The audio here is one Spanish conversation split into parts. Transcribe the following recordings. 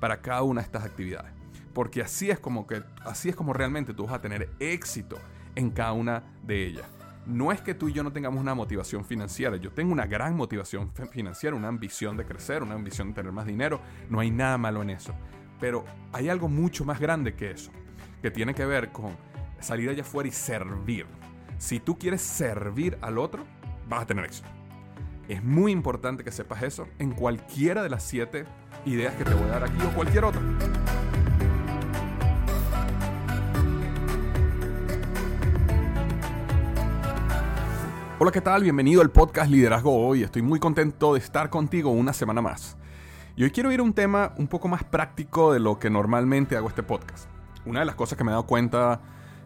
para cada una de estas actividades. Porque así es como que así es como realmente tú vas a tener éxito en cada una de ellas. No es que tú y yo no tengamos una motivación financiera, yo tengo una gran motivación financiera, una ambición de crecer, una ambición de tener más dinero, no hay nada malo en eso. Pero hay algo mucho más grande que eso, que tiene que ver con salir allá afuera y servir. Si tú quieres servir al otro, vas a tener éxito. Es muy importante que sepas eso en cualquiera de las siete ideas que te voy a dar aquí o cualquier otra. Hola, ¿qué tal? Bienvenido al podcast Liderazgo Hoy. Estoy muy contento de estar contigo una semana más. Y hoy quiero ir a un tema un poco más práctico de lo que normalmente hago este podcast. Una de las cosas que me he dado cuenta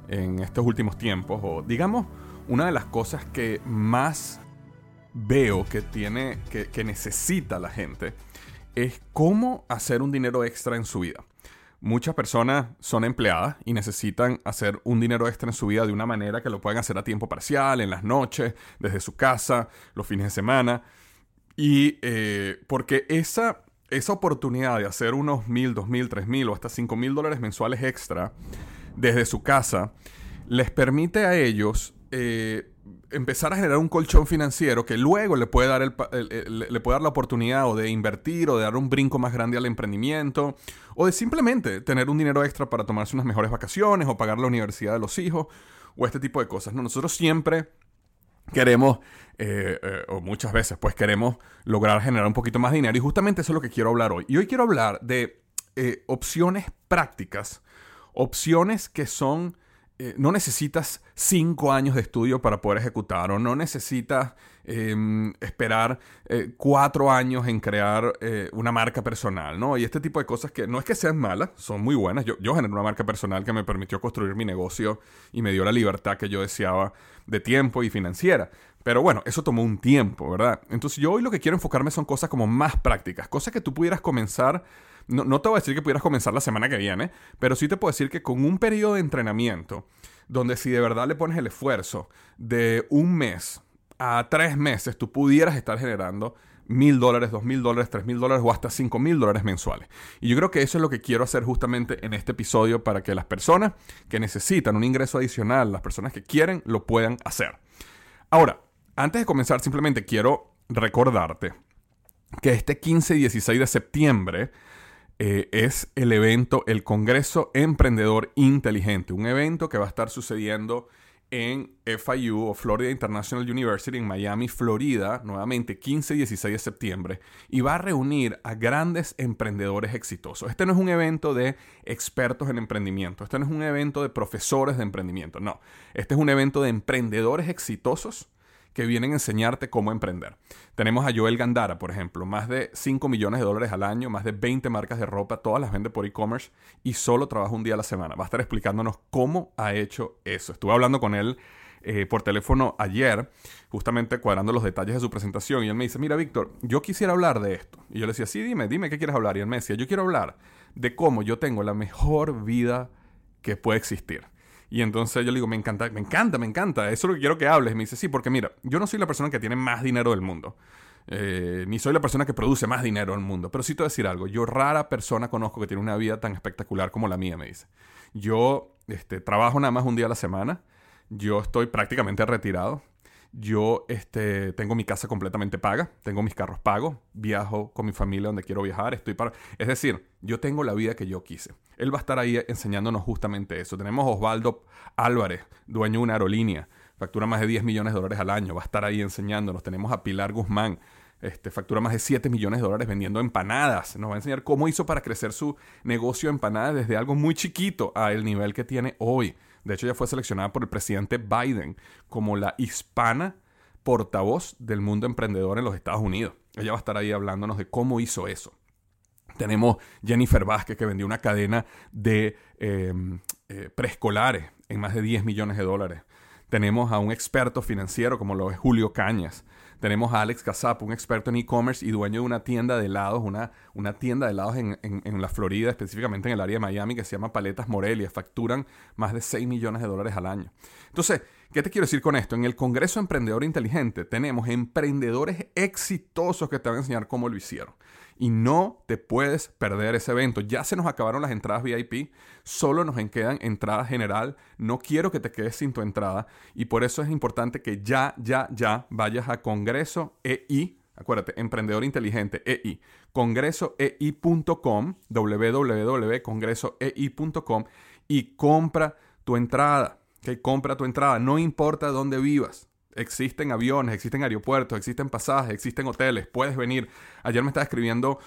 en estos últimos tiempos, o digamos, una de las cosas que más veo que tiene, que, que necesita la gente, es cómo hacer un dinero extra en su vida. Muchas personas son empleadas y necesitan hacer un dinero extra en su vida de una manera que lo puedan hacer a tiempo parcial, en las noches, desde su casa, los fines de semana. Y eh, porque esa, esa oportunidad de hacer unos mil, dos mil, tres mil o hasta cinco mil dólares mensuales extra desde su casa les permite a ellos eh, empezar a generar un colchón financiero que luego le puede, dar le puede dar la oportunidad o de invertir o de dar un brinco más grande al emprendimiento o de simplemente tener un dinero extra para tomarse unas mejores vacaciones o pagar la universidad de los hijos o este tipo de cosas. ¿no? Nosotros siempre queremos, eh, eh, o muchas veces pues queremos lograr generar un poquito más dinero y justamente eso es lo que quiero hablar hoy. Y hoy quiero hablar de opciones prácticas, opciones que son eh, no necesitas cinco años de estudio para poder ejecutar o no necesitas em, esperar eh, cuatro años en crear eh, una marca personal, ¿no? Y este tipo de cosas que no es que sean malas, son muy buenas. Yo, yo generé una marca personal que me permitió construir mi negocio y me dio la libertad que yo deseaba de tiempo y financiera. Pero bueno, eso tomó un tiempo, ¿verdad? Entonces yo hoy lo que quiero enfocarme son cosas como más prácticas, cosas que tú pudieras comenzar no, te voy a decir que pudieras comenzar la semana que viene, pero sí te puedo decir que con un periodo de entrenamiento, donde si de verdad le pones el esfuerzo de un mes a tres meses, tú pudieras estar generando mil dólares, dos mil dólares, tres mil dólares o hasta cinco mil dólares mensuales. Y yo creo que eso es lo que quiero hacer justamente en este episodio para que las personas que necesitan un ingreso adicional, las personas que quieren, lo puedan hacer. Ahora, antes de comenzar, simplemente quiero recordarte que este 15 y 16 de septiembre eh, es el evento, el Congreso Emprendedor Inteligente, un evento que va a estar sucediendo en FIU o Florida International University en Miami, Florida, nuevamente 15 y 16 de septiembre, y va a reunir a grandes emprendedores exitosos. Este no es un evento de expertos en emprendimiento, este no es un evento de profesores de emprendimiento, no, este es un evento de emprendedores exitosos que vienen a enseñarte cómo emprender. Tenemos a Joel Gandara, por ejemplo, más de 5 millones de dólares al año, más de 20 marcas de ropa, todas las vende por e-commerce y solo trabaja un día a la semana. Va a estar explicándonos cómo ha hecho eso. Estuve hablando con él eh, por teléfono ayer, justamente cuadrando los detalles de su presentación, y él me dice, mira Víctor, yo quisiera hablar de esto. Y yo le decía, sí, dime, dime qué quieres hablar. Y él me decía, yo quiero hablar de cómo yo tengo la mejor vida que puede existir. Y entonces yo le digo, me encanta, me encanta, me encanta, eso es lo que quiero que hables. Me dice, sí, porque mira, yo no soy la persona que tiene más dinero del mundo. Eh, ni soy la persona que produce más dinero del mundo. Pero sí te voy a decir algo. Yo rara persona conozco que tiene una vida tan espectacular como la mía, me dice. Yo este, trabajo nada más un día a la semana. Yo estoy prácticamente retirado. Yo este, tengo mi casa completamente paga, tengo mis carros pagos, viajo con mi familia donde quiero viajar, estoy para... Es decir, yo tengo la vida que yo quise. Él va a estar ahí enseñándonos justamente eso. Tenemos a Osvaldo Álvarez, dueño de una aerolínea, factura más de 10 millones de dólares al año, va a estar ahí enseñándonos. Tenemos a Pilar Guzmán, este, factura más de 7 millones de dólares vendiendo empanadas. Nos va a enseñar cómo hizo para crecer su negocio de empanadas desde algo muy chiquito a el nivel que tiene hoy. De hecho, ella fue seleccionada por el presidente Biden como la hispana portavoz del mundo emprendedor en los Estados Unidos. Ella va a estar ahí hablándonos de cómo hizo eso. Tenemos Jennifer Vázquez que vendió una cadena de em, eh, preescolares en más de 10 millones de dólares. Tenemos a un experto financiero como lo es Julio Cañas. Tenemos a Alex Casap, un experto en e-commerce y dueño de una tienda de helados, una, tienda de helados en, en, la Florida, específicamente en el área de Miami, que se llama Paletas Morelia. Facturan más de 6 millones de dólares al año. Entonces, ¿Qué te quiero decir con esto? En el Congreso Emprendedor Inteligente tenemos emprendedores exitosos que te van a enseñar cómo lo hicieron. Y no te puedes perder ese evento. Ya se nos acabaron las entradas VIP, solo nos quedan entradas general. No quiero que te quedes sin tu entrada y por eso es importante que ya, ya, ya vayas a Congreso EI. Acuérdate, Emprendedor Inteligente, EI. Congresoei.com, www.congresoei.com y compra tu entrada que compra tu entrada, no importa dónde vivas. Existen aviones, existen aeropuertos, existen pasajes, existen hoteles, puedes venir. Ayer me estaba escribiendo,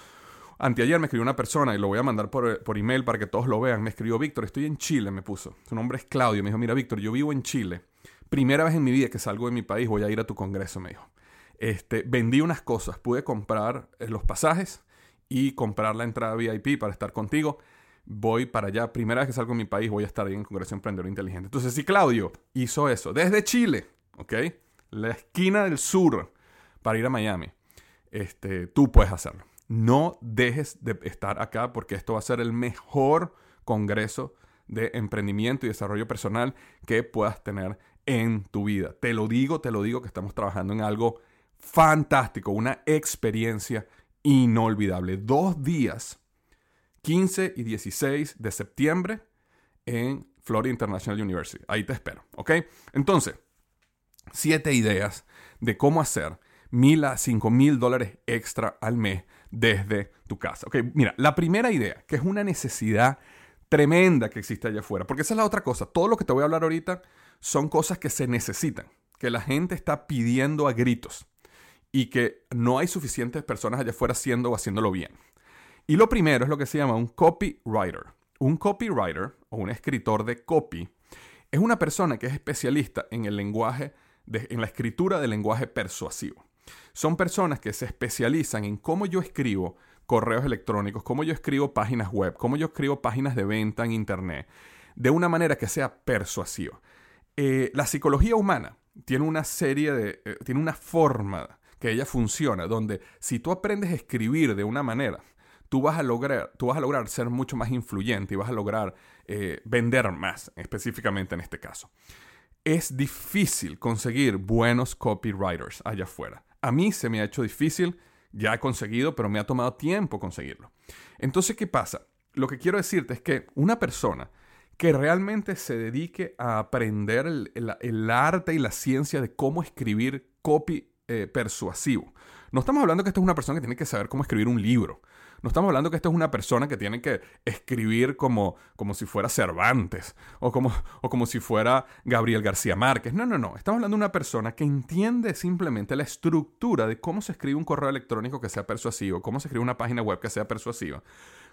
anteayer me escribió una persona y lo voy a mandar por, por email para que todos lo vean. Me escribió Víctor, estoy en Chile, me puso. Su nombre es Claudio. Me dijo, mira Víctor, yo vivo en Chile. Primera vez en mi vida que salgo de mi país, voy a ir a tu congreso, me dijo. Este, vendí unas cosas, pude comprar eh, los pasajes y comprar la entrada VIP para estar contigo voy para allá. Primera vez que salgo de mi país, voy a estar ahí en Congreso Emprendedor Inteligente. Entonces, si Claudio hizo eso desde Chile, ¿ok? La esquina del sur para ir a Miami, este, tú puedes hacerlo. No dejes de estar acá porque esto va a ser el mejor congreso de emprendimiento y desarrollo personal que puedas tener en tu vida. Te lo digo, te lo digo que estamos trabajando en algo fantástico, una experiencia inolvidable. Dos días 15 y 16 de septiembre en Florida International University. Ahí te espero, ¿ok? Entonces, siete ideas de cómo hacer mil a cinco mil dólares extra al mes desde tu casa. Ok, mira, la primera idea, que es una necesidad tremenda que existe allá afuera, porque esa es la otra cosa. Todo lo que te voy a hablar ahorita son cosas que se necesitan, que la gente está pidiendo a gritos y que no hay suficientes personas allá afuera haciendo o haciéndolo bien. Y lo primero es lo que se llama un copywriter. Un copywriter o un escritor de copy es una persona que es especialista en el lenguaje, en la escritura del lenguaje persuasivo. Son personas que se especializan en cómo yo escribo correos electrónicos, cómo yo escribo páginas web, cómo yo escribo páginas de venta en Internet, de una manera que sea persuasiva. Eh, la psicología humana tiene una serie de, eh, tiene una forma que ella funciona, donde si tú aprendes a escribir de una manera, tú vas a lograr, tú vas a lograr ser mucho más influyente y vas a lograr eh, vender más, específicamente en este caso. Es difícil conseguir buenos copywriters allá afuera. A mí se me ha hecho difícil, ya he conseguido, pero me ha tomado tiempo conseguirlo. Entonces, ¿qué pasa? Lo que quiero decirte es que una persona que realmente se dedique a aprender el, arte y la ciencia de cómo escribir copy eh, persuasivo. No estamos hablando que esto es una persona que tiene que saber cómo escribir un libro. No estamos hablando que esto es una persona que tiene que escribir como, como si fuera Cervantes o como, o como si fuera Gabriel García Márquez. No, no, no. Estamos hablando de una persona que entiende simplemente la estructura de cómo se escribe un correo electrónico que sea persuasivo, cómo se escribe una página web que sea persuasiva,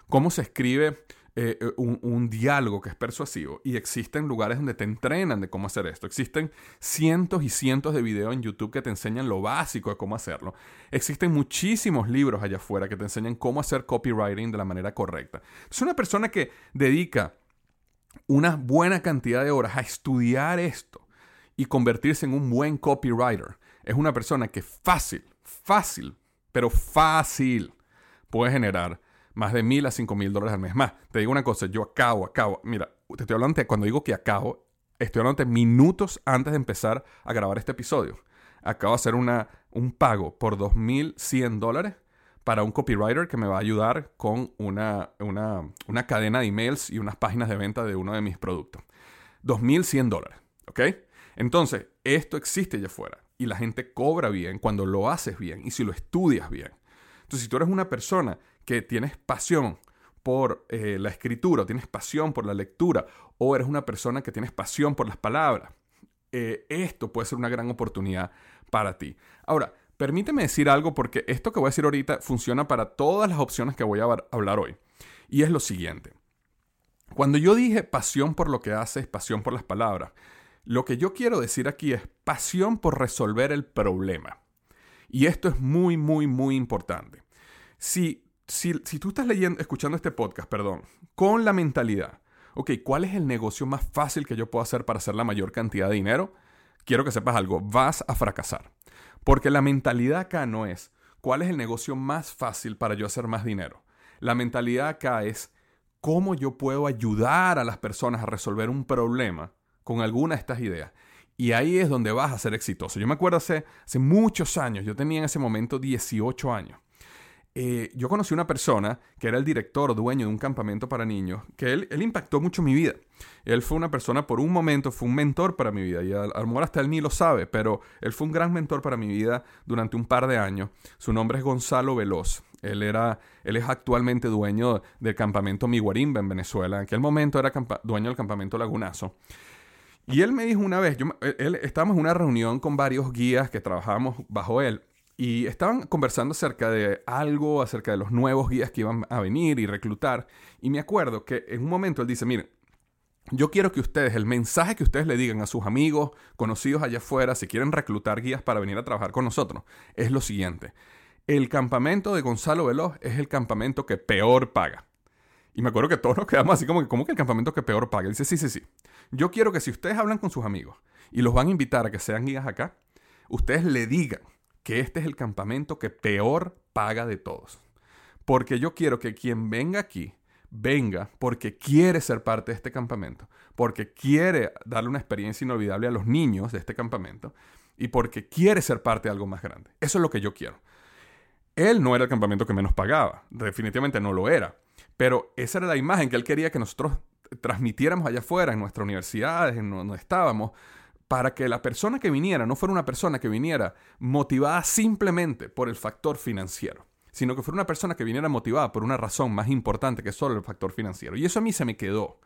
cómo se escribe eh, eh, un, diálogo que es persuasivo. Y existen lugares donde te entrenan de cómo hacer esto. Existen cientos y cientos de videos en YouTube que te enseñan lo básico de cómo hacerlo. Existen muchísimos libros allá afuera que te enseñan cómo hacer copywriting de la manera correcta. Es una persona que dedica una buena cantidad de horas a estudiar esto y convertirse en un buen copywriter. Es una persona que fácil, fácil, pero fácil puede generar más de mil a cinco mil dólares al mes. Más, te digo una cosa, yo acabo, acabo, mira, te estoy hablando cuando digo que acabo, estoy hablando de minutos antes de empezar a grabar este episodio. Acabo de hacer una, un pago por 2.100 dólares para un copywriter que me va a ayudar con una, una, una cadena de emails y unas páginas de venta de uno de mis productos. 2.100 dólares, ¿ok? Entonces, esto existe allá afuera y la gente cobra bien cuando lo haces bien y si lo estudias bien. Entonces, si tú eres una persona que tienes pasión por eh, la escritura, o tienes pasión por la lectura, o eres una persona que tienes pasión por las palabras, eh, esto puede ser una gran oportunidad para ti. Ahora, permíteme decir algo porque esto que voy a decir ahorita funciona para todas las opciones que voy a hablar hoy. Y es lo siguiente. Cuando yo dije pasión por lo que haces, pasión por las palabras, lo que yo quiero decir aquí es pasión por resolver el problema. Y esto es muy, muy, muy importante. Si si, tú estás leyendo, escuchando este podcast, perdón, con la mentalidad, ok, ¿cuál es el negocio más fácil que yo puedo hacer para hacer la mayor cantidad de dinero? Quiero que sepas algo, vas a fracasar. Porque la mentalidad acá no es, ¿cuál es el negocio más fácil para yo hacer más dinero? La mentalidad acá es, ¿cómo yo puedo ayudar a las personas a resolver un problema con alguna de estas ideas? Y ahí es donde vas a ser exitoso. Yo me acuerdo hace, hace muchos años, yo tenía en ese momento 18 años. Eh, yo conocí una persona que era el director, dueño de un campamento para niños, que él, él, impactó mucho mi vida. Él fue una persona, por un momento, fue un mentor para mi vida. Y a, lo hasta él ni lo sabe, pero él fue un gran mentor para mi vida durante un par de años. Su nombre es Gonzalo Veloz. Él, era, él es actualmente dueño del campamento Miguarimba en Venezuela. En aquel momento era dueño del campamento Lagunazo. Y él me dijo una vez, yo, él, estábamos en una reunión con varios guías que trabajábamos bajo él y estaban conversando acerca de algo, acerca de los nuevos guías que iban a venir y reclutar. Y me acuerdo que en un momento él dice, miren, yo quiero que ustedes, el mensaje que ustedes le digan a sus amigos, conocidos allá afuera, si quieren reclutar guías para venir a trabajar con nosotros, es lo siguiente. El campamento de Gonzalo Veloz es el campamento que peor paga. Y me acuerdo que todos nos quedamos así como que, ¿cómo que el campamento que peor paga? Él dice, sí, sí, sí. Yo quiero que si ustedes hablan con sus amigos y los van a invitar a que sean guías acá, ustedes le digan que este es el campamento que peor paga de todos. Porque yo quiero que quien venga aquí, venga porque quiere ser parte de este campamento, porque quiere darle una experiencia inolvidable a los niños de este campamento y porque quiere ser parte de algo más grande. Eso es lo que yo quiero. Él no era el campamento que menos pagaba, definitivamente no lo era, pero esa era la imagen que él quería que nosotros transmitiéramos allá afuera, en nuestras universidades, en donde estábamos, para que la persona que viniera no fuera una persona que viniera motivada simplemente por el factor financiero, sino que fuera una persona que viniera motivada por una razón más importante que solo el factor financiero. Y eso a mí se me quedó.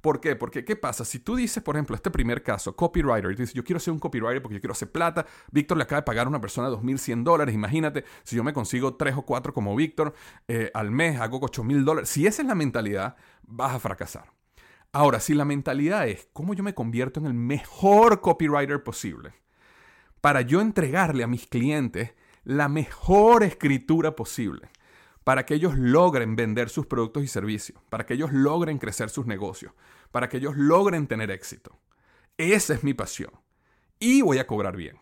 ¿Por qué? Porque, ¿qué pasa? Si tú dices, por ejemplo, este primer caso, copywriter, y dices, yo quiero ser un copywriter porque yo quiero hacer plata, Víctor le acaba de pagar a una persona 2.100 dólares, imagínate, si yo me consigo 3 o 4 como Víctor eh, al mes, hago 8.000 dólares, si esa es la mentalidad, vas a fracasar. Ahora, si la mentalidad es cómo yo me convierto en el mejor copywriter posible, para yo entregarle a mis clientes la mejor escritura posible, para que ellos logren vender sus productos y servicios, para que ellos logren crecer sus negocios, para que ellos logren tener éxito. Esa es mi pasión. Y voy a cobrar bien.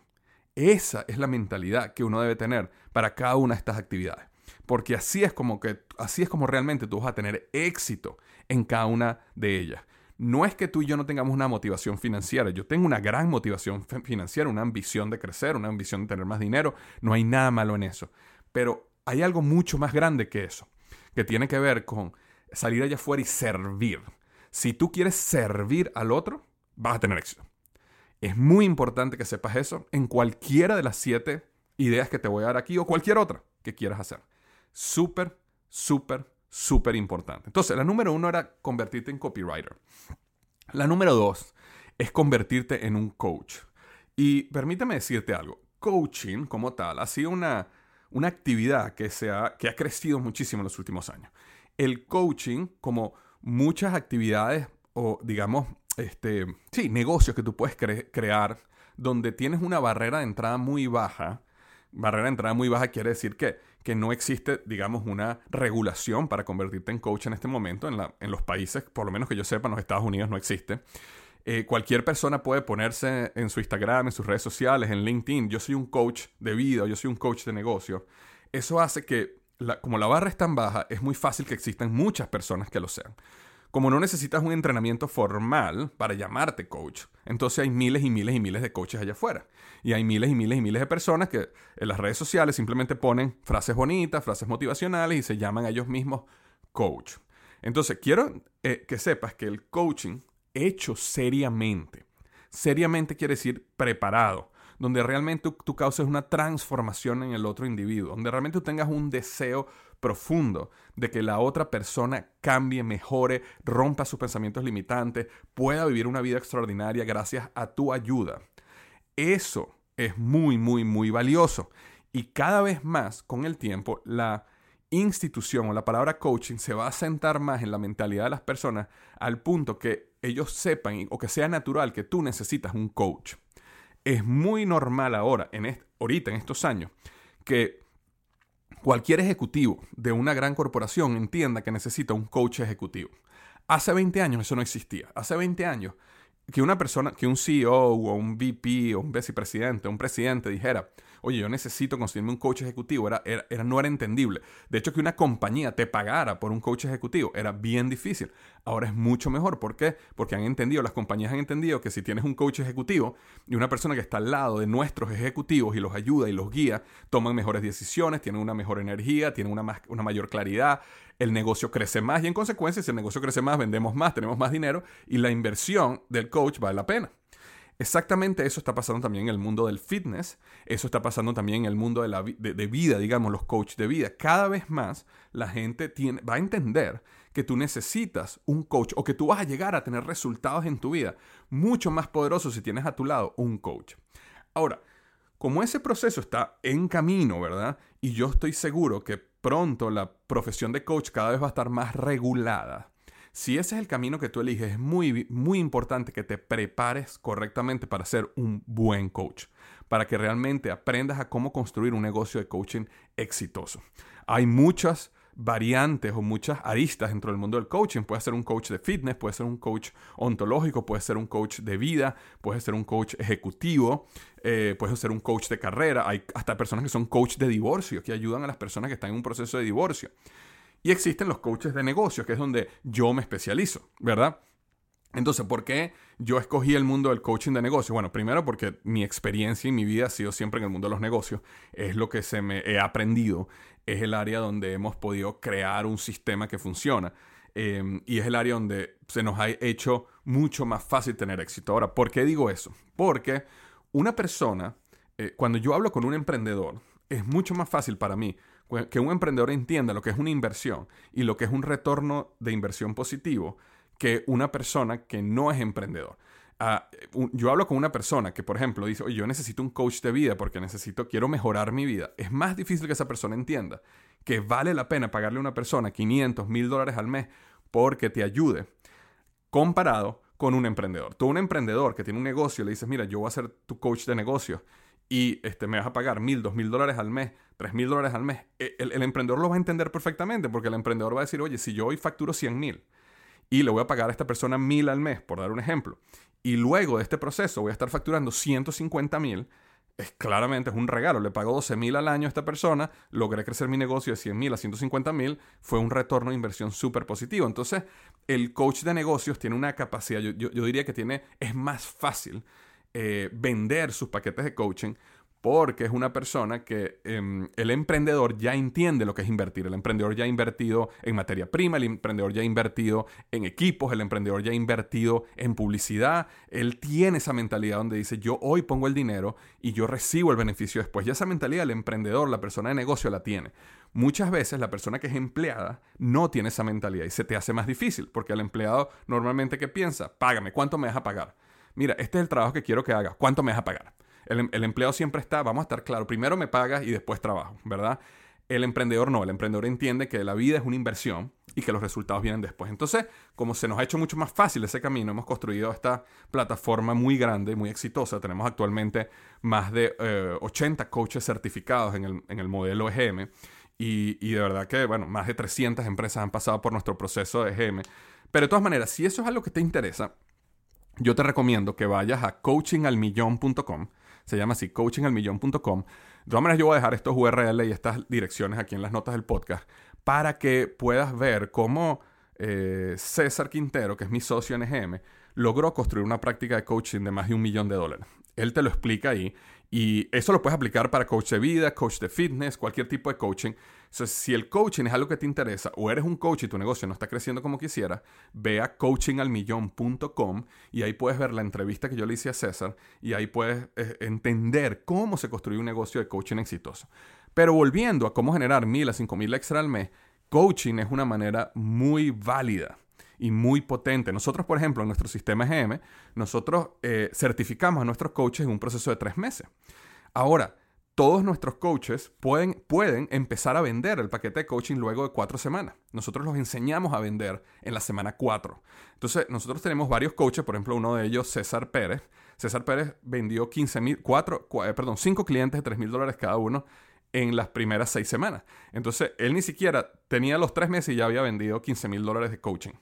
Esa es la mentalidad que uno debe tener para cada una de estas actividades. Porque así es como que así es como realmente tú vas a tener éxito en cada una de ellas. No es que tú y yo no tengamos una motivación financiera. Yo tengo una gran motivación financiera, una ambición de crecer, una ambición de tener más dinero. No hay nada malo en eso. Pero hay algo mucho más grande que eso, que tiene que ver con salir allá afuera y servir. Si tú quieres servir al otro, vas a tener éxito. Es muy importante que sepas eso en cualquiera de las siete ideas que te voy a dar aquí o cualquier otra que quieras hacer. Súper, súper, súper importante. Entonces, la número uno era convertirte en copywriter. La número dos es convertirte en un coach. Y permíteme decirte algo. Coaching como tal ha sido una, una actividad que, se ha, que ha crecido muchísimo en los últimos años. El coaching, como muchas actividades o digamos, este, sí, negocios que tú puedes crear donde tienes una barrera de entrada muy baja, barrera de entrada muy baja quiere decir que que no existe, digamos, una regulación para convertirte en coach en este momento. En, la, en los países, por lo menos que yo sepa, en los Estados Unidos no existe. Eh, cualquier persona puede ponerse en su Instagram, en sus redes sociales, en LinkedIn, yo soy un coach de vida, yo soy un coach de negocio. Eso hace que, como la barra es tan baja, es muy fácil que existan muchas personas que lo sean como no necesitas un entrenamiento formal para llamarte coach, entonces hay miles y miles y miles de coaches allá afuera. Y hay miles y miles y miles de personas que en las redes sociales simplemente ponen frases bonitas, frases motivacionales y se llaman a ellos mismos coach. Entonces, quiero eh, que sepas que el coaching hecho seriamente, seriamente quiere decir preparado, donde realmente tú, causes una transformación en el otro individuo, donde realmente tú tengas un deseo profundo de que la otra persona cambie, mejore, rompa sus pensamientos limitantes, pueda vivir una vida extraordinaria gracias a tu ayuda. Eso es muy, muy, muy valioso. Y cada vez más, con el tiempo, la institución o la palabra coaching se va a sentar más en la mentalidad de las personas al punto que ellos sepan o que sea natural que tú necesitas un coach. Es muy normal ahora, en ahorita en estos años, que cualquier ejecutivo de una gran corporación entienda que necesita un coach ejecutivo. Hace 20 años eso no existía. Hace 20 años que una persona, que un CEO o un VP o un vicepresidente, un presidente dijera, oye, yo necesito conseguirme un coach ejecutivo, era, era, no era entendible. De hecho, que una compañía te pagara por un coach ejecutivo era bien difícil. Ahora es mucho mejor. ¿Por qué? Porque han entendido, las compañías han entendido que si tienes un coach ejecutivo y una persona que está al lado de nuestros ejecutivos y los ayuda y los guía, toman mejores decisiones, tienen una mejor energía, tienen una, una mayor claridad, el negocio crece más y en consecuencia, si el negocio crece más, vendemos más, tenemos más dinero y la inversión del coach vale la pena. Exactamente eso está pasando también en el mundo del fitness, eso está pasando también en el mundo de, la, de, vida, digamos, los coaches de vida. Cada vez más la gente va a entender que tú necesitas un coach o que tú vas a llegar a tener resultados en tu vida mucho más poderosos si tienes a tu lado un coach. Ahora, como ese proceso está en camino, ¿verdad? Y yo estoy seguro que pronto la profesión de coach cada vez va a estar más regulada si ese es el camino que tú eliges, es muy, muy importante que te prepares correctamente para ser un buen coach, para que realmente aprendas a cómo construir un negocio de coaching exitoso. Hay muchas variantes o muchas aristas dentro del mundo del coaching. Puede ser un coach de fitness, puede ser un coach ontológico, puede ser un coach de vida, puede ser un coach ejecutivo, eh, puede ser un coach de carrera. Hay hasta personas que son coach de divorcio, que ayudan a las personas que están en un proceso de divorcio. Y existen los coaches de negocios, que es donde yo me especializo, ¿verdad? Entonces, ¿por qué yo escogí el mundo del coaching de negocios? Bueno, primero porque mi experiencia y mi vida ha sido siempre en el mundo de los negocios. Es lo que se me he aprendido. Es el área donde hemos podido crear un sistema que funciona. Em, y es el área donde se nos ha hecho mucho más fácil tener éxito. Ahora, ¿por qué digo eso? Porque una persona, eh, cuando yo hablo con un emprendedor, es mucho más fácil para mí que un emprendedor entienda lo que es una inversión y lo que es un retorno de inversión positivo que una persona que no es emprendedor. Ah, yo hablo con una persona que, por ejemplo, dice, yo necesito un coach de vida porque necesito, quiero mejorar mi vida. Es más difícil que esa persona entienda que vale la pena pagarle a una persona 500, 1000 dólares al mes porque te ayude, comparado con un emprendedor. Tú, un emprendedor que tiene un negocio, le dices, mira, yo voy a ser tu coach de negocio y este, me vas a pagar mil, dos mil dólares al mes, tres mil dólares al mes, e, el, emprendedor lo va a entender perfectamente porque el emprendedor va a decir, oye, si yo hoy facturo 100 mil y le voy a pagar a esta persona mil al mes, por dar un ejemplo, y luego de este proceso voy a estar facturando 150 mil, es claramente es un regalo. Le pago 12 mil al año a esta persona, logré crecer mi negocio de 100 mil a 150 mil, fue un retorno de inversión súper positivo. Entonces, el coach de negocios tiene una capacidad, yo, yo, diría que tiene, es más fácil eh, vender sus paquetes de coaching porque es una persona que em, el emprendedor ya entiende lo que es invertir. El emprendedor ya ha invertido en materia prima, el emprendedor ya ha invertido en equipos, el emprendedor ya ha invertido en publicidad. Él tiene esa mentalidad donde dice, yo hoy pongo el dinero y yo recibo el beneficio después. Ya esa mentalidad el emprendedor, la persona de negocio la tiene. Muchas veces la persona que es empleada no tiene esa mentalidad y se te hace más difícil porque el empleado normalmente ¿qué piensa? Págame, ¿cuánto me vas a pagar? Mira, este es el trabajo que quiero que hagas, ¿cuánto me vas a pagar? El, el empleado siempre está, vamos a estar claro, primero me pagas y después trabajo, ¿verdad? El emprendedor no, el emprendedor entiende que la vida es una inversión y que los resultados vienen después. Entonces, como se nos ha hecho mucho más fácil ese camino, hemos construido esta plataforma muy grande, muy exitosa. Tenemos actualmente más de 80 eh, coaches certificados en el, modelo EGM y, y, de verdad que, bueno, más de 300 empresas han pasado por nuestro proceso de EGM. Pero de todas maneras, si eso es algo que te interesa, yo te recomiendo que vayas a coachingalmillón.com. Se llama así, coachingalmillón.com. De todas maneras, yo voy a dejar estos URL y estas direcciones aquí en las notas del podcast para que puedas ver cómo eh, César Quintero, que es mi socio en EGM, logró construir una práctica de coaching de más de un millón de dólares. Él te lo explica ahí y eso lo puedes aplicar para coach de vida, coach de fitness, cualquier tipo de coaching. si el coaching es algo que te interesa o eres un coach y tu negocio no está creciendo como quisiera, ve a coachingalmillón.com y ahí puedes ver la entrevista que yo le hice a César y ahí puedes eh, entender cómo se construye un negocio de coaching exitoso. Pero volviendo a cómo generar mil a cinco mil extra al mes, coaching es una manera muy válida y muy potente. Nosotros, por ejemplo, en nuestro sistema GM, nosotros eh, certificamos a nuestros coaches en un proceso de tres meses. Ahora, todos nuestros coaches pueden, pueden empezar a vender el paquete de coaching luego de cuatro semanas. Nosotros los enseñamos a vender en la semana cuatro. Entonces, nosotros tenemos varios coaches, por ejemplo, uno de ellos, César Pérez. César Pérez vendió 15 mil, eh, perdón, cinco clientes de 3 mil dólares cada uno en las primeras seis semanas. Entonces, él ni siquiera tenía los tres meses y ya había vendido 15 mil dólares de coaching.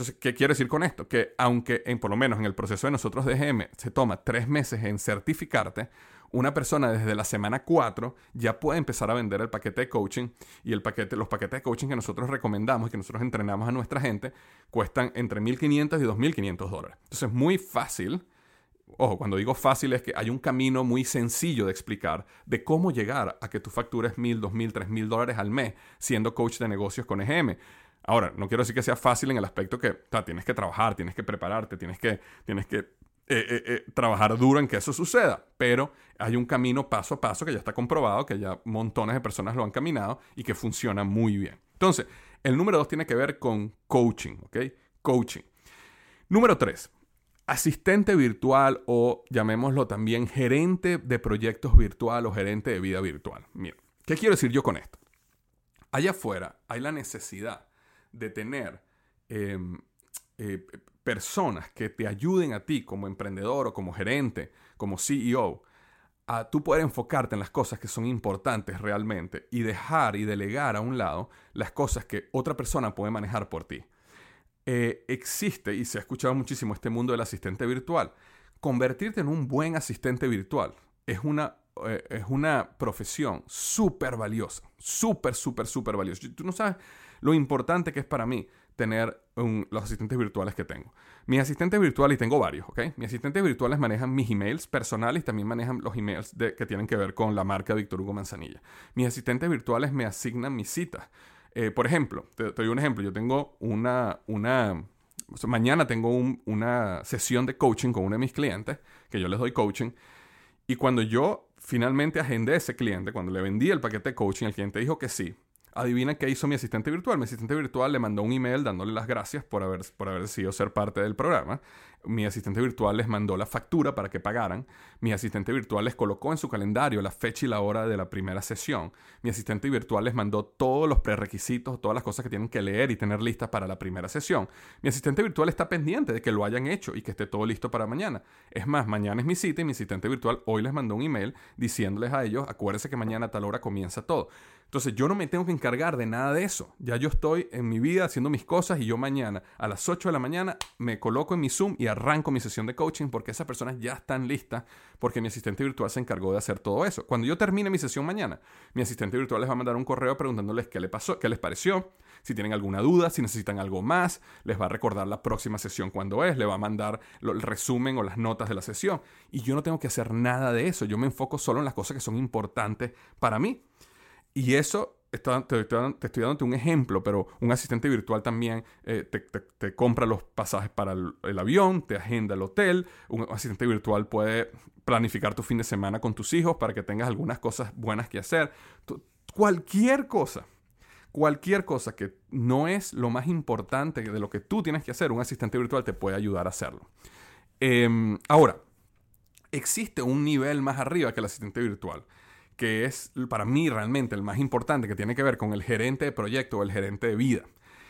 Entonces, ¿qué quiero decir con esto? Que aunque en, por lo menos en el proceso de nosotros de GM se toma tres meses en certificarte, una persona desde la semana 4 ya puede empezar a vender el paquete de coaching y el paquete, los paquetes de coaching que nosotros recomendamos y que nosotros entrenamos a nuestra gente cuestan entre 1.500 y 2.500 dólares. Entonces es muy fácil. Ojo, cuando digo fácil es que hay un camino muy sencillo de explicar de cómo llegar a que tu factura es 1.000, 2.000, 3.000 dólares al mes siendo coach de negocios con EGM. Ahora, no quiero decir que sea fácil en el aspecto que tienes que trabajar, tienes que prepararte, tienes que, tienes que eh, eh, eh, trabajar duro en que eso suceda, pero hay un camino paso a paso que ya está comprobado, que ya montones de personas lo han caminado y que funciona muy bien. Entonces, el número dos tiene que ver con coaching, ¿ok? Coaching. Número tres, asistente virtual o llamémoslo también gerente de proyectos virtual o gerente de vida virtual. Mira, ¿qué quiero decir yo con esto? Allá afuera hay la necesidad de tener em, personas que te ayuden a ti como emprendedor o como gerente, como CEO, a tú poder enfocarte en las cosas que son importantes realmente y dejar y delegar a un lado las cosas que otra persona puede manejar por ti. Eh, existe, y se ha escuchado muchísimo este mundo del asistente virtual, convertirte en un buen asistente virtual es una, eh, es una profesión súper valiosa, súper, súper, súper valiosa. Tú no sabes lo importante que es para mí tener los asistentes virtuales que tengo. Mis asistentes virtuales, y tengo varios, ¿ok? Mis asistentes virtuales manejan mis emails personales y también manejan los emails que tienen que ver con la marca Víctor Hugo Manzanilla. Mis asistentes virtuales me asignan mis citas. Eh, por ejemplo, te, doy un ejemplo. Yo tengo una, una mañana tengo una sesión de coaching con uno de mis clientes, que yo les doy coaching, y cuando yo finalmente agendé a ese cliente, cuando le vendí el paquete de coaching, el cliente dijo que sí. Adivina qué hizo mi asistente virtual. Mi asistente virtual le mandó un email dándole las gracias por haber, por haber ser parte del programa. Mi asistente virtual les mandó la factura para que pagaran. Mi asistente virtual les colocó en su calendario la fecha y la hora de la primera sesión. Mi asistente virtual les mandó todos los prerequisitos, todas las cosas que tienen que leer y tener listas para la primera sesión. Mi asistente virtual está pendiente de que lo hayan hecho y que esté todo listo para mañana. Es más, mañana es mi cita y mi asistente virtual hoy les mandó un email diciéndoles a ellos, acuérdense que mañana a tal hora comienza todo. Entonces yo no me tengo que encargar de nada de eso. Ya yo estoy en mi vida haciendo mis cosas y yo mañana a las 8 de la mañana me coloco en mi Zoom y arranco mi sesión de coaching porque esas personas ya están listas porque mi asistente virtual se encargó de hacer todo eso. Cuando yo termine mi sesión mañana, mi asistente virtual les va a mandar un correo preguntándoles qué, le pasó, qué les pareció, si tienen alguna duda, si necesitan algo más, les va a recordar la próxima sesión cuando es, le va a mandar el resumen o las notas de la sesión. Y yo no tengo que hacer nada de eso, yo me enfoco solo en las cosas que son importantes para mí. Y eso, te, estoy dando un ejemplo, pero un asistente virtual también eh, te, compra los pasajes para el, avión, te agenda el hotel. Un asistente virtual puede planificar tu fin de semana con tus hijos para que tengas algunas cosas buenas que hacer. cualquier cosa, cualquier cosa que no es lo más importante de lo que tú tienes que hacer, un asistente virtual te puede ayudar a hacerlo. Em, ahora, existe un nivel más arriba que el asistente virtual que es para mí realmente el más importante, que tiene que ver con el gerente de proyecto o el gerente de vida.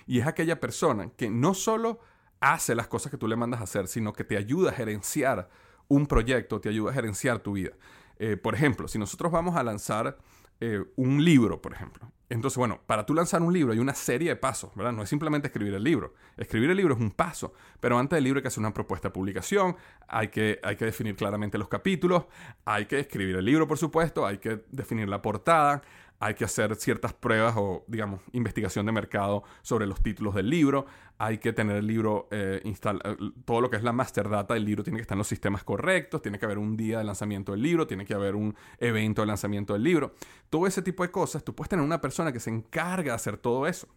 Y es aquella persona que no solo hace las cosas que tú le mandas a hacer, sino que te ayuda a gerenciar un proyecto, te ayuda a gerenciar tu vida. Eh, por ejemplo, si nosotros vamos a lanzar eh, un libro, por ejemplo. Entonces, bueno, para tú lanzar un libro hay una serie de pasos, ¿verdad? No es simplemente escribir el libro. Escribir el libro es un paso, pero antes del libro hay que hacer una propuesta de publicación, hay que, hay que definir claramente los capítulos, hay que escribir el libro, por supuesto, hay que definir la portada, hay que hacer ciertas pruebas o, digamos, investigación de mercado sobre los títulos del libro, hay que tener el libro, eh, eh, todo lo que es la master data del libro tiene que estar en los sistemas correctos, tiene que haber un día de lanzamiento del libro, tiene que haber un evento de lanzamiento del libro, todo ese tipo de cosas, tú puedes tener una persona que se encarga de hacer todo eso.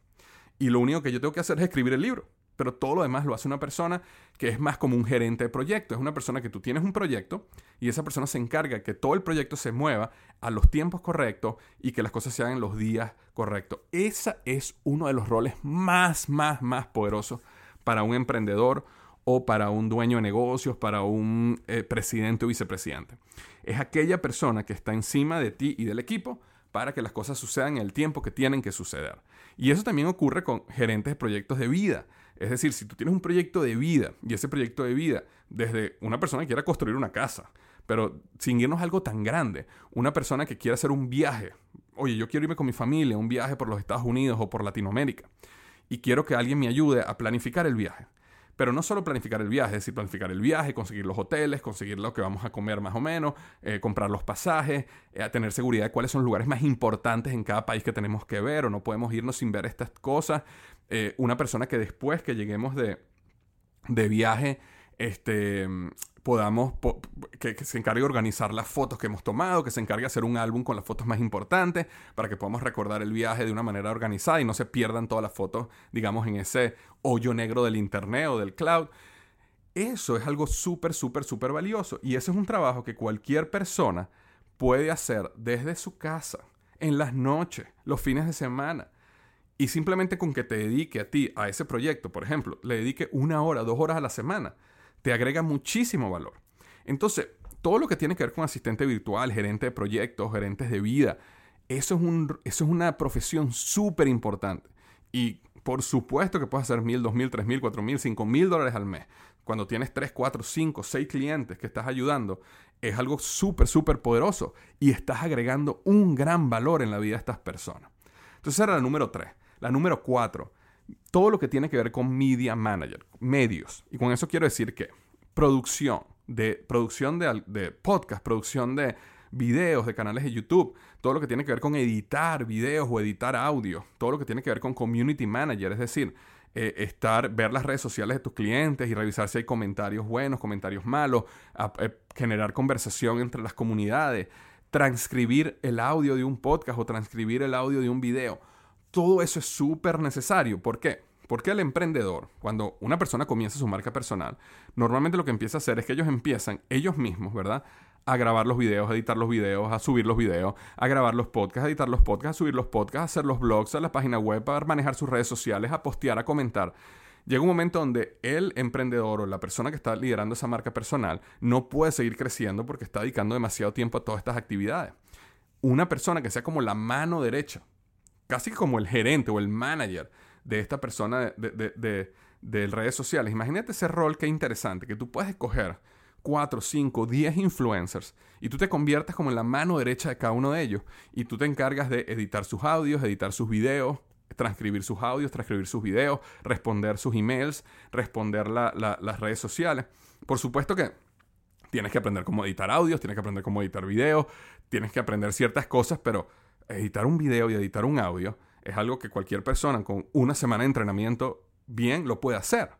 Y lo único que yo tengo que hacer es escribir el libro pero todo lo demás lo hace una persona que es más como un gerente de proyecto. Es una persona que tú tienes un proyecto y esa persona se encarga que todo el proyecto se mueva a los tiempos correctos y que las cosas se hagan en los días correctos. Ese es uno de los roles más, más, más poderosos para un emprendedor o para un dueño de negocios, para un eh, presidente o vicepresidente. Es aquella persona que está encima de ti y del equipo para que las cosas sucedan en el tiempo que tienen que suceder. Y eso también ocurre con gerentes de proyectos de vida. Es decir, si tú tienes un proyecto de vida y ese proyecto de vida, desde una persona que quiera construir una casa, pero sin irnos a algo tan grande, una persona que quiera hacer un viaje, oye, yo quiero irme con mi familia, un viaje por los Estados Unidos o por Latinoamérica, y quiero que alguien me ayude a planificar el viaje. Pero no solo planificar el viaje, es decir, planificar el viaje, conseguir los hoteles, conseguir lo que vamos a comer más o menos, eh, comprar los pasajes, eh, tener seguridad de cuáles son los lugares más importantes en cada país que tenemos que ver o no podemos irnos sin ver estas cosas. Eh, una persona que después que lleguemos de, de viaje, este, podamos, que, se encargue de organizar las fotos que hemos tomado, que se encargue de hacer un álbum con las fotos más importantes, para que podamos recordar el viaje de una manera organizada y no se pierdan todas las fotos, digamos, en ese hoyo negro del internet o del cloud. Eso es algo súper, súper, súper valioso. Y ese es un trabajo que cualquier persona puede hacer desde su casa, en las noches, los fines de semana. Y simplemente con que te dedique a ti, a ese proyecto, por ejemplo, le dedique una hora, dos horas a la semana, te agrega muchísimo valor. Entonces, todo lo que tiene que ver con asistente virtual, gerente de proyectos, gerentes de vida, eso es, un, eso es una profesión súper importante. Y por supuesto que puedes hacer mil, dos mil, tres mil, cuatro mil, cinco mil dólares al mes. Cuando tienes tres, cuatro, cinco, seis clientes que estás ayudando, es algo súper, súper poderoso y estás agregando un gran valor en la vida de estas personas. Entonces, era la número tres. La número cuatro todo lo que tiene que ver con media manager, medios. Y con eso quiero decir que producción, de producción de, podcast, producción de videos, de canales de YouTube, todo lo que tiene que ver con editar videos o editar audio, todo lo que tiene que ver con community manager, es decir, eh, estar, ver las redes sociales de tus clientes y revisar si hay comentarios buenos, comentarios malos, eh, generar conversación entre las comunidades, transcribir el audio de un podcast o transcribir el audio de un video todo eso es súper necesario. ¿Por qué? Porque el emprendedor, cuando una persona comienza su marca personal, normalmente lo que empieza a hacer es que ellos empiezan, ellos mismos, ¿verdad? A grabar los videos, a editar los videos, a subir los videos, a grabar los podcasts, a editar los podcasts, a subir los podcasts, a hacer los blogs, a la página web, a manejar sus redes sociales, a postear, a comentar. Llega un momento donde el emprendedor o la persona que está liderando esa marca personal no puede seguir creciendo porque está dedicando demasiado tiempo a todas estas actividades. Una persona que sea como la mano derecha casi como el gerente o el manager de esta persona de, redes sociales. Imagínate ese rol que interesante, que tú puedes escoger 4, 5, 10 influencers y tú te conviertas como en la mano derecha de cada uno de ellos y tú te encargas de editar sus audios, editar sus videos, transcribir sus audios, transcribir sus videos, responder sus emails, responder las redes sociales. Por supuesto que tienes que aprender cómo editar audios, tienes que aprender cómo editar videos, tienes que aprender ciertas cosas, pero editar un video y editar un audio es algo que cualquier persona con una semana de entrenamiento bien lo puede hacer.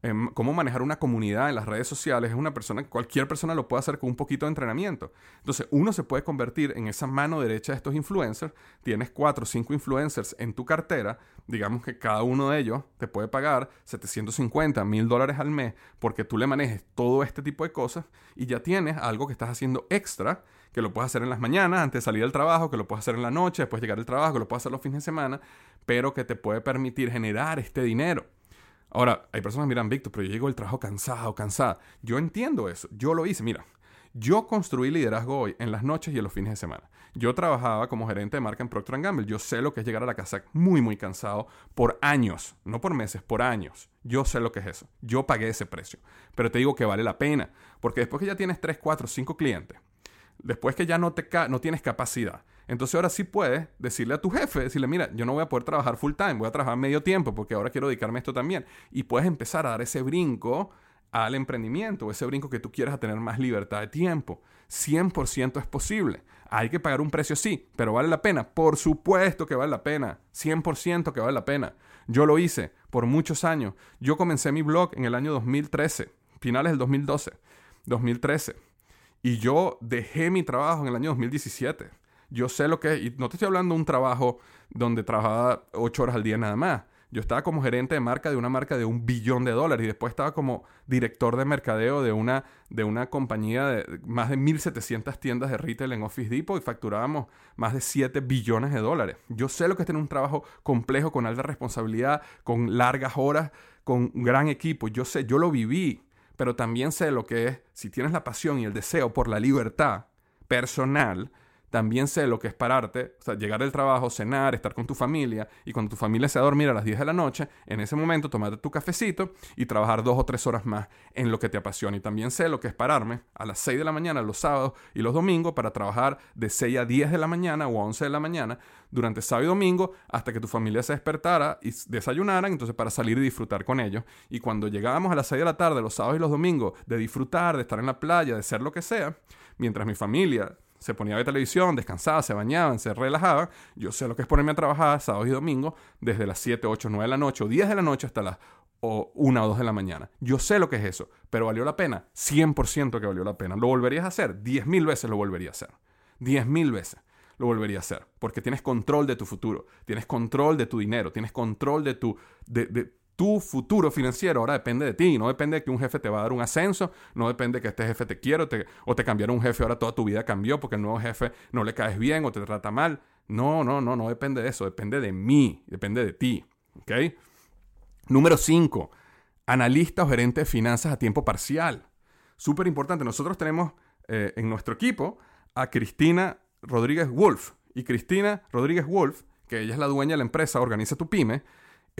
Em, cómo manejar una comunidad en las redes sociales es una persona cualquier persona lo puede hacer con un poquito de entrenamiento. Entonces, uno se puede convertir en esa mano derecha de estos influencers. Tienes cuatro o cinco influencers en tu cartera. Digamos que cada uno de ellos te puede pagar 750, mil dólares al mes porque tú le manejes todo este tipo de cosas y ya tienes algo que estás haciendo extra que lo puedes hacer en las mañanas antes de salir del trabajo, que lo puedes hacer en la noche después de llegar al trabajo, que lo puedes hacer los fines de semana, pero que te puede permitir generar este dinero. Ahora, hay personas que miran, Víctor, pero yo llego del trabajo cansado, cansada. Yo entiendo eso. Yo lo hice. Mira, yo construí liderazgo hoy en las noches y en los fines de semana. Yo trabajaba como gerente de marca en Procter Gamble. Yo sé lo que es llegar a la casa muy, muy cansado por años. No por meses, por años. Yo sé lo que es eso. Yo pagué ese precio. Pero te digo que vale la pena. Porque después que ya tienes 3, 4, 5 clientes, después que ya no, te no tienes capacidad, entonces ahora sí puedes decirle a tu jefe, decirle, mira, yo no voy a poder trabajar full time, voy a trabajar medio tiempo porque ahora quiero dedicarme a esto también. Y puedes empezar a dar ese brinco al emprendimiento, ese brinco que tú quieras a tener más libertad de tiempo. 100% es posible. Hay que pagar un precio, sí, pero vale la pena. Por supuesto que vale la pena. 100% que vale la pena. Yo lo hice por muchos años. Yo comencé mi blog en el año 2013, finales del 2012, 2013. Y yo dejé mi trabajo en el año 2017. Yo sé lo que es, y no te estoy hablando de un trabajo donde trabajaba ocho horas al día nada más. Yo estaba como gerente de marca de una marca de un billón de dólares y después estaba como director de mercadeo de una, de una compañía de más de 1.700 tiendas de retail en Office Depot y facturábamos más de 7 billones de dólares. Yo sé lo que es tener un trabajo complejo, con alta responsabilidad, con largas horas, con un gran equipo. Yo sé, yo lo viví, pero también sé lo que es, si tienes la pasión y el deseo por la libertad personal, también sé lo que es pararte, o sea, llegar del trabajo, cenar, estar con tu familia y cuando tu familia se va a dormir a las 10 de la noche, en ese momento tomarte tu cafecito y trabajar dos o tres horas más en lo que te apasiona. Y también sé lo que es pararme a las 6 de la mañana los sábados y los domingos para trabajar de 6 a 10 de la mañana o a 11 de la mañana durante sábado y domingo hasta que tu familia se despertara y desayunaran, entonces para salir y disfrutar con ellos. Y cuando llegábamos a las 6 de la tarde, los sábados y los domingos, de disfrutar, de estar en la playa, de ser lo que sea, mientras mi familia se ponía a ver televisión, descansaba, se bañaban, se relajaban. Yo sé lo que es ponerme a trabajar sábados y domingos desde las 7, 8, 9 de la noche o 10 de la noche hasta las o 1 o 2 de la mañana. Yo sé lo que es eso, pero ¿valió la pena? 100% que valió la pena. ¿Lo volverías a hacer? 10.000 veces lo volvería a hacer. 10.000 veces lo volvería a hacer. Porque tienes control de tu futuro, tienes control de tu dinero, tienes control de tu, tu futuro financiero ahora depende de ti, no depende de que un jefe te va a dar un ascenso, no depende de que este jefe te quiera o te, o un jefe, ahora toda tu vida cambió porque el nuevo jefe no le caes bien o te trata mal. No, no, no, no depende de eso, depende de mí, depende de ti. ¿Ok? Número 5. Analista o gerente de finanzas a tiempo parcial. Súper importante. Nosotros tenemos eh, en nuestro equipo a Cristina Rodríguez Wolf. Y Cristina Rodríguez Wolf, que ella es la dueña de la empresa Organiza tu Pyme,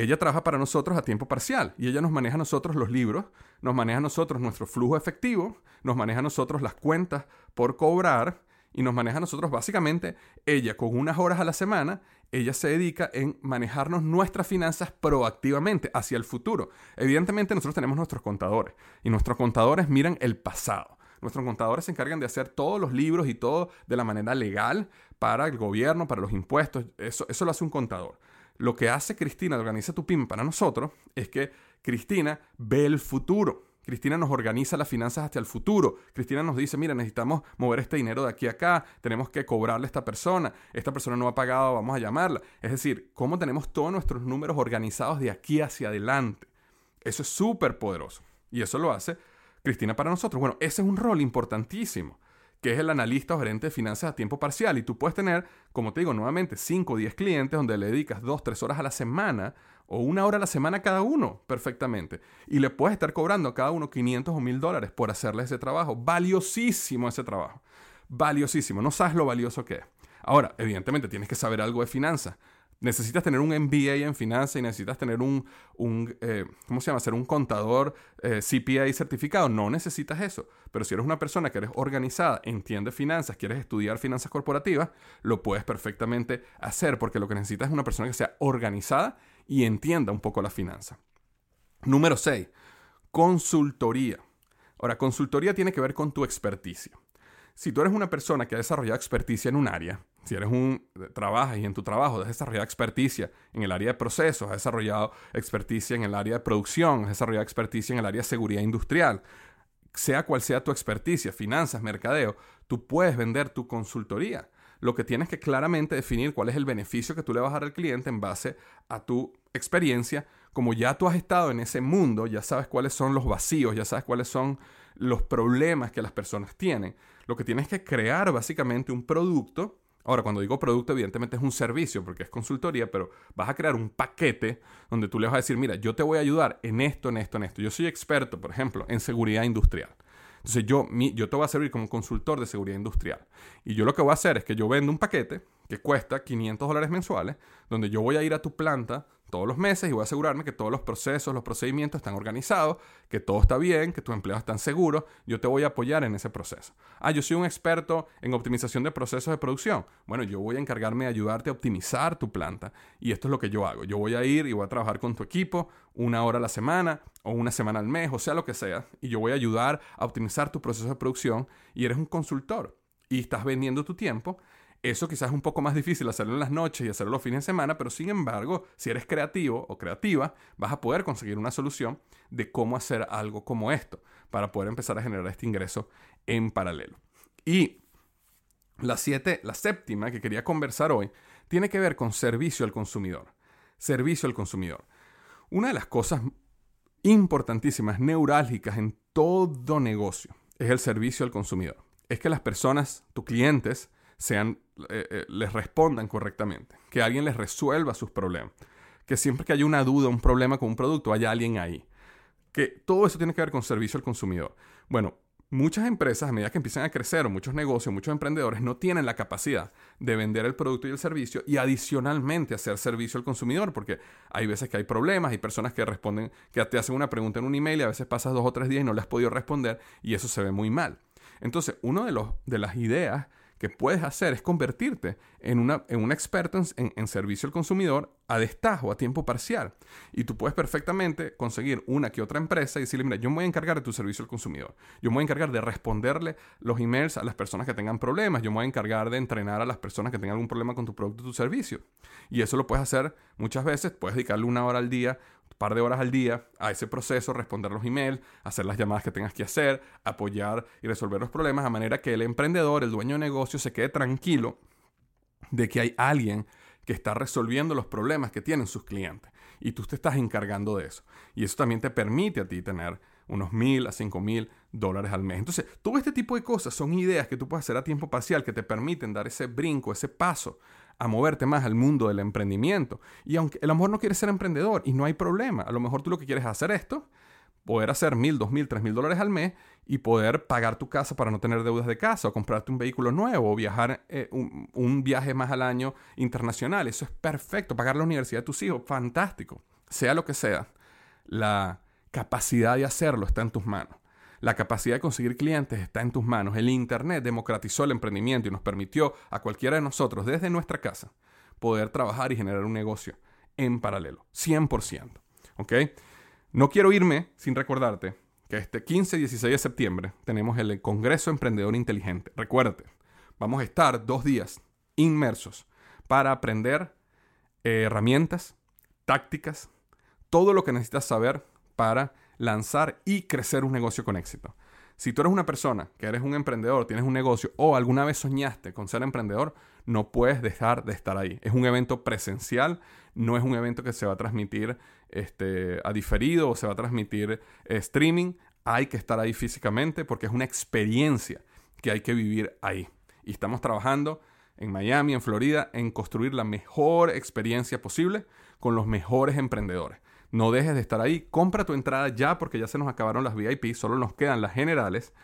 ella trabaja para nosotros a tiempo parcial y ella nos maneja a nosotros los libros, nos maneja a nosotros nuestro flujo efectivo, nos maneja a nosotros las cuentas por cobrar y nos maneja a nosotros básicamente ella con unas horas a la semana, ella se dedica en manejarnos nuestras finanzas proactivamente hacia el futuro. Evidentemente nosotros tenemos nuestros contadores y nuestros contadores miran el pasado. Nuestros contadores se encargan de hacer todos los libros y todo de la manera legal para el gobierno, para los impuestos. Eso, eso lo hace un contador. Lo que hace Cristina de Organiza tu PYME para nosotros es que Cristina ve el futuro. Cristina nos organiza las finanzas hacia el futuro. Cristina nos dice, mira, necesitamos mover este dinero de aquí a acá, tenemos que cobrarle a esta persona, esta persona no ha pagado, vamos a llamarla. Es decir, cómo tenemos todos nuestros números organizados de aquí hacia adelante. Eso es súper poderoso. Y eso lo hace Cristina para nosotros. Bueno, ese es un rol importantísimo que es el analista o gerente de finanzas a tiempo parcial. Y tú puedes tener, como te digo, nuevamente 5 o 10 clientes donde le dedicas 2, 3 horas a la semana o una hora a la semana cada uno perfectamente. Y le puedes estar cobrando a cada uno 500 o 1000 dólares por hacerle ese trabajo. Valiosísimo ese trabajo. Valiosísimo. No sabes lo valioso que es. Ahora, evidentemente tienes que saber algo de finanzas necesitas tener un MBA en finanzas y necesitas tener un, eh, ¿cómo se llama? Ser un contador eh, CPA certificado. No necesitas eso. Pero si eres una persona que eres organizada, entiende finanzas, quieres estudiar finanzas corporativas, lo puedes perfectamente hacer porque lo que necesitas es una persona que sea organizada y entienda un poco la finanza. Número 6. Consultoría. Ahora, consultoría tiene que ver con tu experticia. Si tú eres una persona que ha desarrollado experticia en un área, si eres un trabajas y en tu trabajo has desarrollado experticia en el área de procesos, has desarrollado experticia en el área de producción, has desarrollado experticia en el área de seguridad industrial, sea cual sea tu experticia, finanzas, mercadeo, tú puedes vender tu consultoría. Lo que tienes que claramente definir cuál es el beneficio que tú le vas a dar al cliente en base a tu experiencia. Como ya tú has estado en ese mundo, ya sabes cuáles son los vacíos, ya sabes cuáles son los problemas que las personas tienen. Lo que tienes que crear básicamente un producto. Ahora, cuando digo producto, evidentemente es un servicio porque es consultoría, pero vas a crear un paquete donde tú le vas a decir, mira, yo te voy a ayudar en esto, en esto, en esto. Yo soy experto, por ejemplo, en seguridad industrial. Entonces yo, mi, yo te voy a servir como consultor de seguridad industrial. Y yo lo que voy a hacer es que yo vendo un paquete que cuesta 500 dólares mensuales, donde yo voy a ir a tu planta todos los meses y voy a asegurarme que todos los procesos, los procedimientos están organizados, que todo está bien, que tus empleados están seguros. Yo te voy a apoyar en ese proceso. Ah, yo soy un experto en optimización de procesos de producción. Bueno, yo voy a encargarme de ayudarte a optimizar tu planta y esto es lo que yo hago. Yo voy a ir y voy a trabajar con tu equipo una hora a la semana o una semana al mes, o sea lo que sea, y yo voy a ayudar a optimizar tu proceso de producción y eres un consultor y estás vendiendo tu tiempo eso quizás es un poco más difícil hacerlo en las noches y hacerlo los fines de semana, pero sin embargo, si eres creativo o creativa, vas a poder conseguir una solución de cómo hacer algo como esto para poder empezar a generar este ingreso en paralelo. Y la, siete, la séptima que quería conversar hoy tiene que ver con servicio al consumidor. Servicio al consumidor. Una de las cosas importantísimas, neurálgicas en todo negocio, es el servicio al consumidor. Es que las personas, tus clientes, sean, eh, eh, les respondan correctamente, que alguien les resuelva sus problemas, que siempre que haya una duda, un problema con un producto, haya alguien ahí. Que todo eso tiene que ver con servicio al consumidor. Bueno, muchas empresas, a medida que empiezan a crecer, muchos negocios, muchos emprendedores, no tienen la capacidad de vender el producto y el servicio y adicionalmente hacer servicio al consumidor, porque hay veces que hay problemas, hay personas que responden, que te hacen una pregunta en un email y a veces pasas dos o tres días y no le has podido responder y eso se ve muy mal. Entonces, una de, los, de las ideas que puedes hacer es convertirte en, una, en un experto en, servicio al consumidor a destajo, a tiempo parcial. Y tú puedes perfectamente conseguir una que otra empresa y decirle, mira, yo me voy a encargar de tu servicio al consumidor. Yo me voy a encargar de responderle los emails a las personas que tengan problemas. Yo me voy a encargar de entrenar a las personas que tengan algún problema con tu producto o tu servicio. Y eso lo puedes hacer muchas veces. Puedes dedicarle una hora al día par de horas al día a ese proceso, responder los emails, hacer las llamadas que tengas que hacer, apoyar y resolver los problemas, a manera que el emprendedor, el dueño de negocio, se quede tranquilo de que hay alguien que está resolviendo los problemas que tienen sus clientes. Y tú te estás encargando de eso. Y eso también te permite a ti tener unos mil a cinco mil dólares al mes. Entonces, todo este tipo de cosas son ideas que tú puedes hacer a tiempo parcial que te permiten dar ese brinco, ese paso a moverte más al mundo del emprendimiento. Y aunque a lo mejor no quieres ser emprendedor y no hay problema, a lo mejor tú lo que quieres es hacer esto, poder hacer mil, dos mil, tres mil dólares al mes y poder pagar tu casa para no tener deudas de casa o comprarte un vehículo nuevo o viajar eh, un, un, viaje más al año internacional. Eso es perfecto. Pagar la universidad de tus hijos, fantástico. Sea lo que sea, la capacidad de hacerlo está en tus manos. La capacidad de conseguir clientes está en tus manos. El Internet democratizó el emprendimiento y nos permitió a cualquiera de nosotros, desde nuestra casa, poder trabajar y generar un negocio en paralelo. 100%. ¿Ok? No quiero irme sin recordarte que este 15 y 16 de septiembre tenemos el Congreso Emprendedor Inteligente. Recuérdate, vamos a estar dos días inmersos para aprender eh, herramientas, tácticas, todo lo que necesitas saber para lanzar y crecer un negocio con éxito. Si tú eres una persona que eres un emprendedor, tienes un negocio o alguna vez soñaste con ser emprendedor, no puedes dejar de estar ahí. Es un evento presencial, no es un evento que se va a transmitir este, a diferido o se va a transmitir eh, streaming. Hay que estar ahí físicamente porque es una experiencia que hay que vivir ahí. Y estamos trabajando en Miami, en Florida, en construir la mejor experiencia posible con los mejores emprendedores. No dejes de estar ahí. Compra tu entrada ya porque ya se nos acabaron las VIP. Solo nos quedan las generales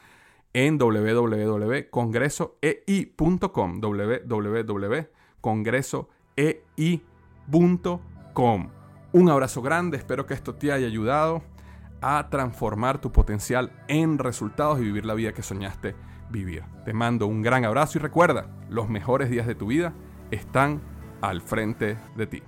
en www.congresoei.com. www.congresoei.com. Un abrazo grande. Espero que esto te haya ayudado a transformar tu potencial en resultados y vivir la vida que soñaste vivir. Te mando un gran abrazo y recuerda, los mejores días de tu vida están al frente de ti.